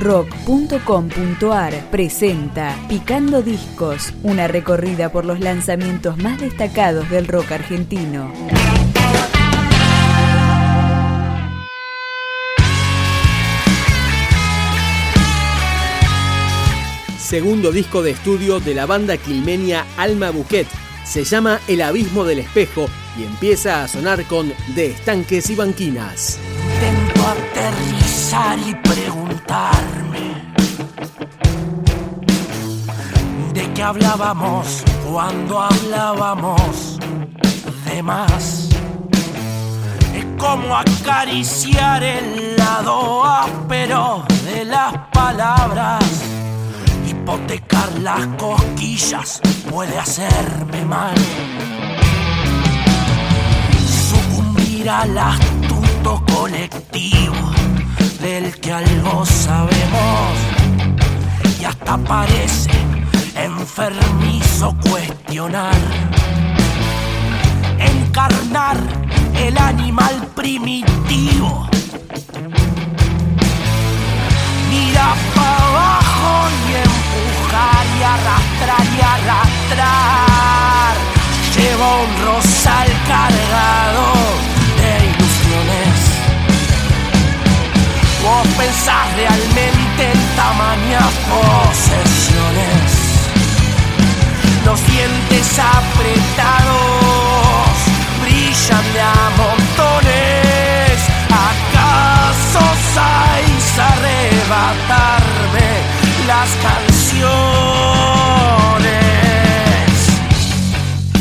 rock.com.ar presenta Picando Discos, una recorrida por los lanzamientos más destacados del rock argentino. Segundo disco de estudio de la banda quilmenia Alma Buquet. Se llama El Abismo del Espejo y empieza a sonar con De Estanques y Banquinas. Intento aterrizar y preguntarme de qué hablábamos cuando hablábamos de más. Es como acariciar el lado áspero de las palabras. Hipotecar las cosquillas puede hacerme mal. Sucumbir al astuto colectivo del que algo sabemos y hasta parece enfermizo cuestionar, encarnar el animal primitivo. Mira para abajo y empujar y arrastrar y arrastrar. Lleva un rosal cargado tamañas posesiones los dientes apretados brillan de a montones. ¿Acaso vais a arrebatarme las canciones?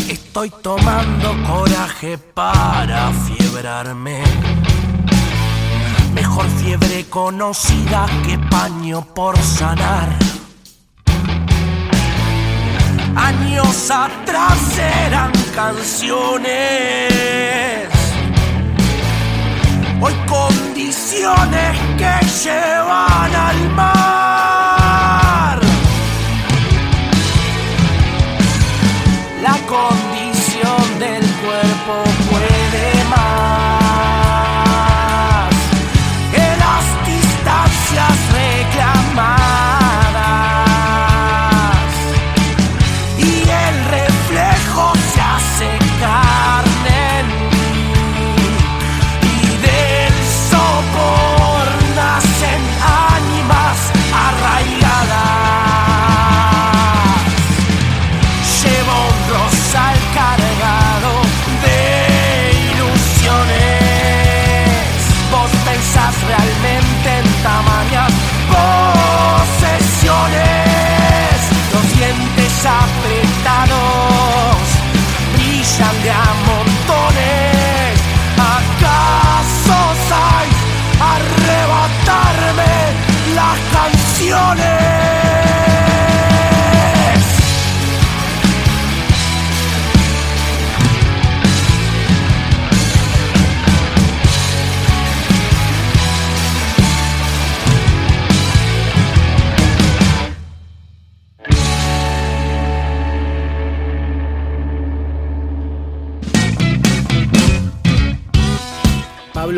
Estoy tomando coraje para fiebrarme. Mejor fiebre conocida que paño por sanar años atrás eran canciones. Hoy condiciones que llevan al mar. La condición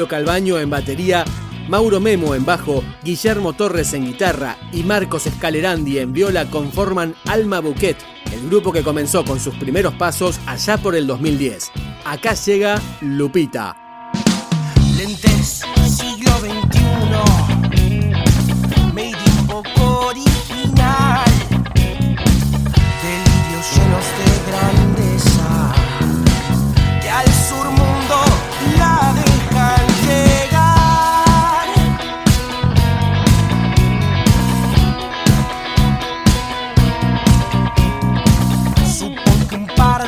Pablo Calbaño en batería, Mauro Memo en bajo, Guillermo Torres en guitarra y Marcos Escalerandi en viola conforman Alma Bouquet, el grupo que comenzó con sus primeros pasos allá por el 2010. Acá llega Lupita.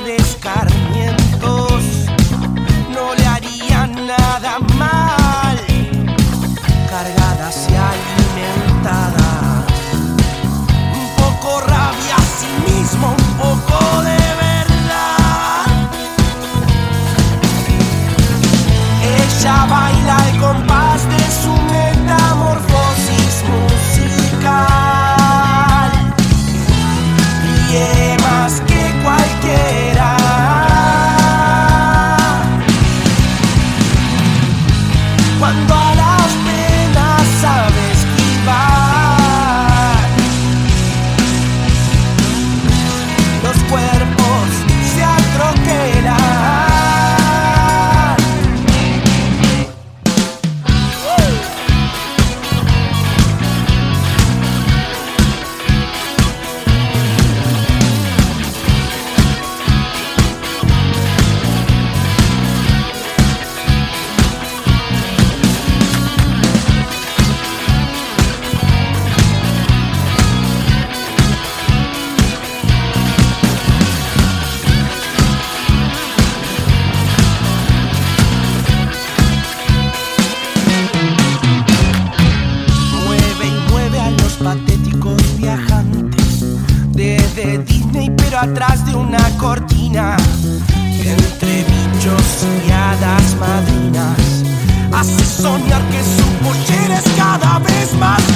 Supongo atrás de una cortina, entre bichos y hadas madrinas, hace soñar que su pollera es cada vez más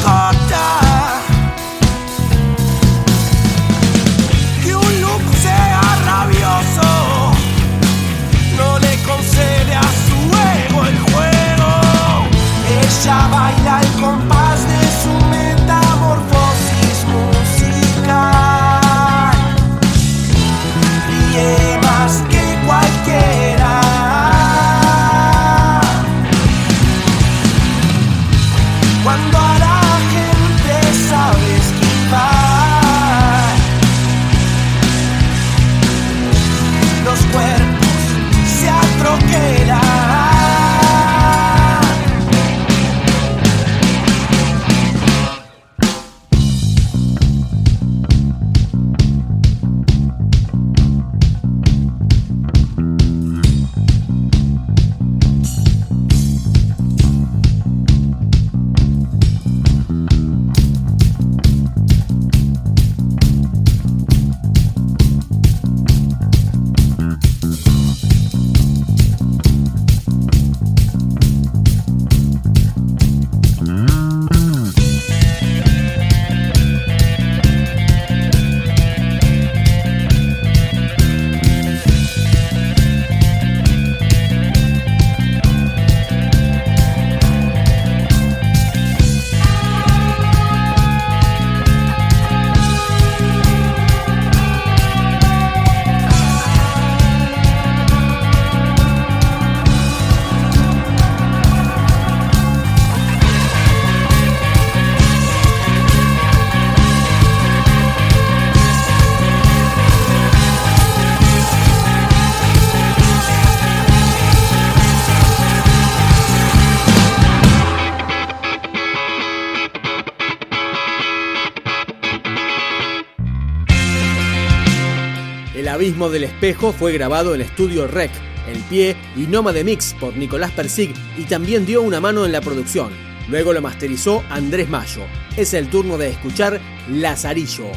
abismo del espejo fue grabado en Estudio Rec, El Pie y Noma de Mix por Nicolás Persig y también dio una mano en la producción. Luego lo masterizó Andrés Mayo. Es el turno de escuchar Lazarillo.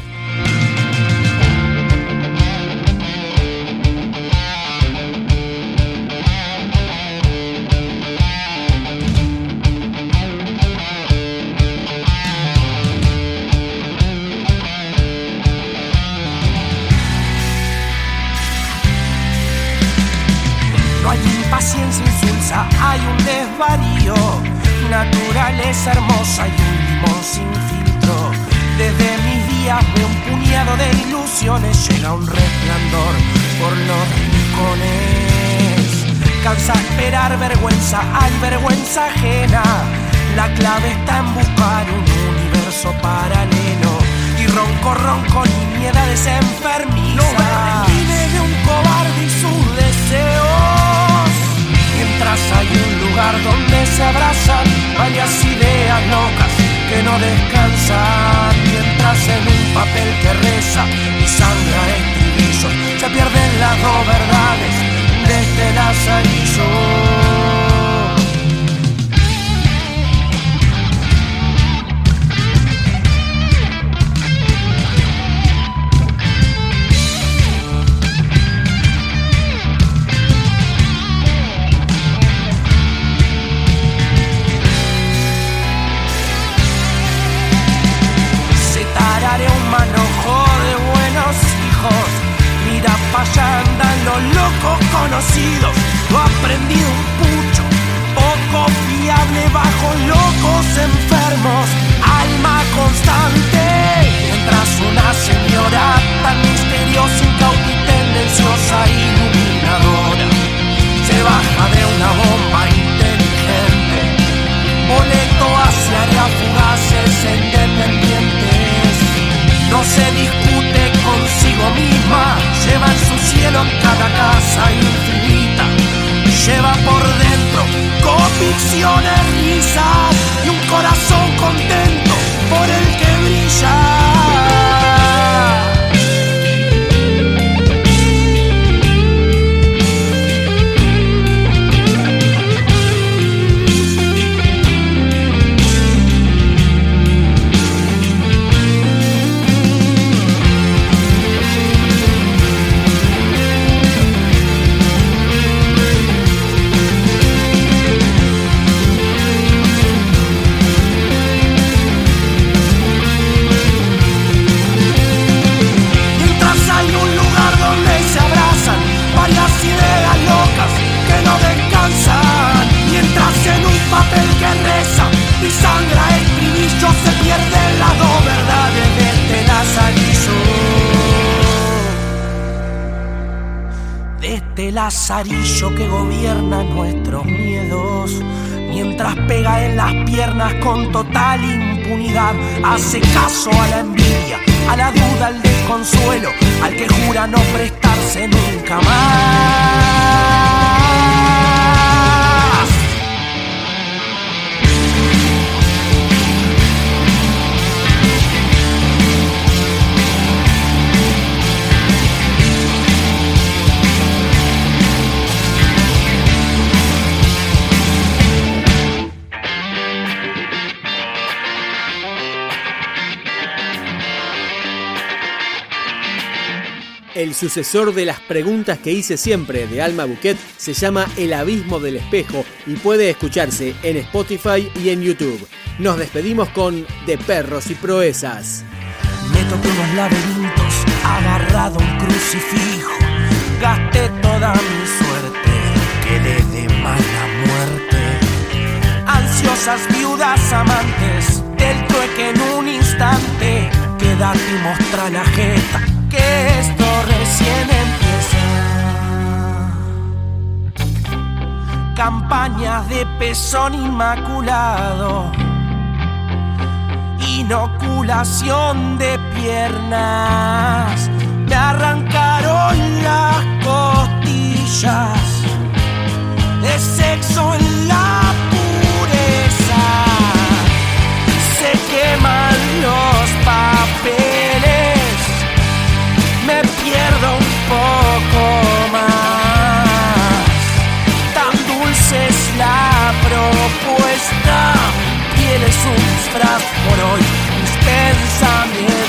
Naturaleza hermosa y un limón sin filtro. Desde mis días veo un puñado de ilusiones, llega un resplandor por los rincones. Cansa esperar vergüenza, hay vergüenza ajena. La clave está en buscar un universo paralelo. Y ronco, ronco, nimiedades enfermizas. Vive de un cobarde y sus deseos. Hay un lugar donde se abrazan varias ideas locas que no descansan. Allá andan los locos conocidos. Lo aprendido un pucho, poco fiable bajo locos enfermos. Alma constante, mientras una señora tan misteriosa, incauta y tendenciosa, iluminadora, se baja de una bomba inteligente. Boleto hacia áreas fugaces sangra el brillo, se pierden las dos verdades de este lazarillo. De este lazarillo que gobierna nuestros miedos mientras pega en las piernas con total impunidad. Hace caso a la envidia, a la duda, al desconsuelo, al que jura no prestarse nunca más. El sucesor de las preguntas que hice siempre de Alma Bouquet se llama El Abismo del Espejo y puede escucharse en Spotify y en YouTube. Nos despedimos con De Perros y Proezas. Me toqué unos laberintos, agarrado un crucifijo. Gasté toda mi suerte, quedé de mala muerte. Ansiosas viudas amantes, del trueque en un instante. Quédate y mostra la jeta que esto recién empieza. Campañas de pezón inmaculado, inoculación de piernas, me arrancaron las costillas. De sexo en la propuesta, tienes un disfraz por hoy, mis pensamientos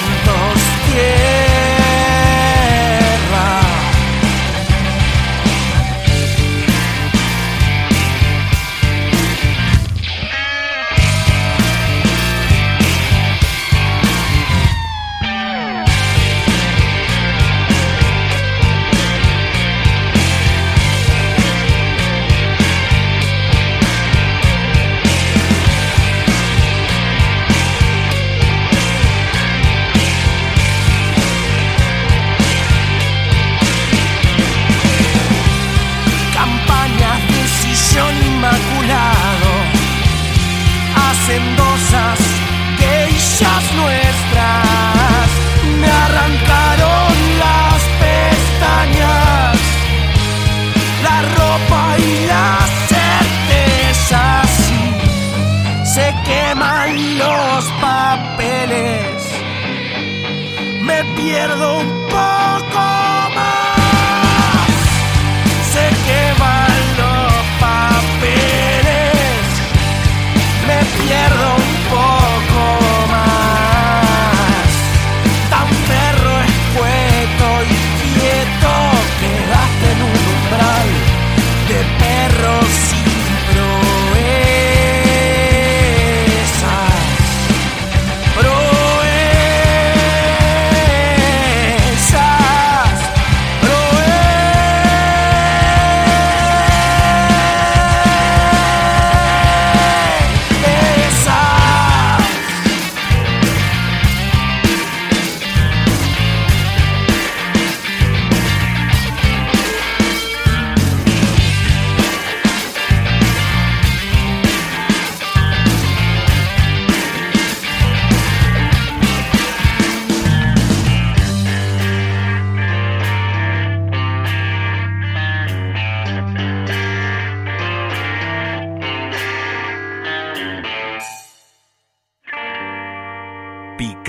pierdo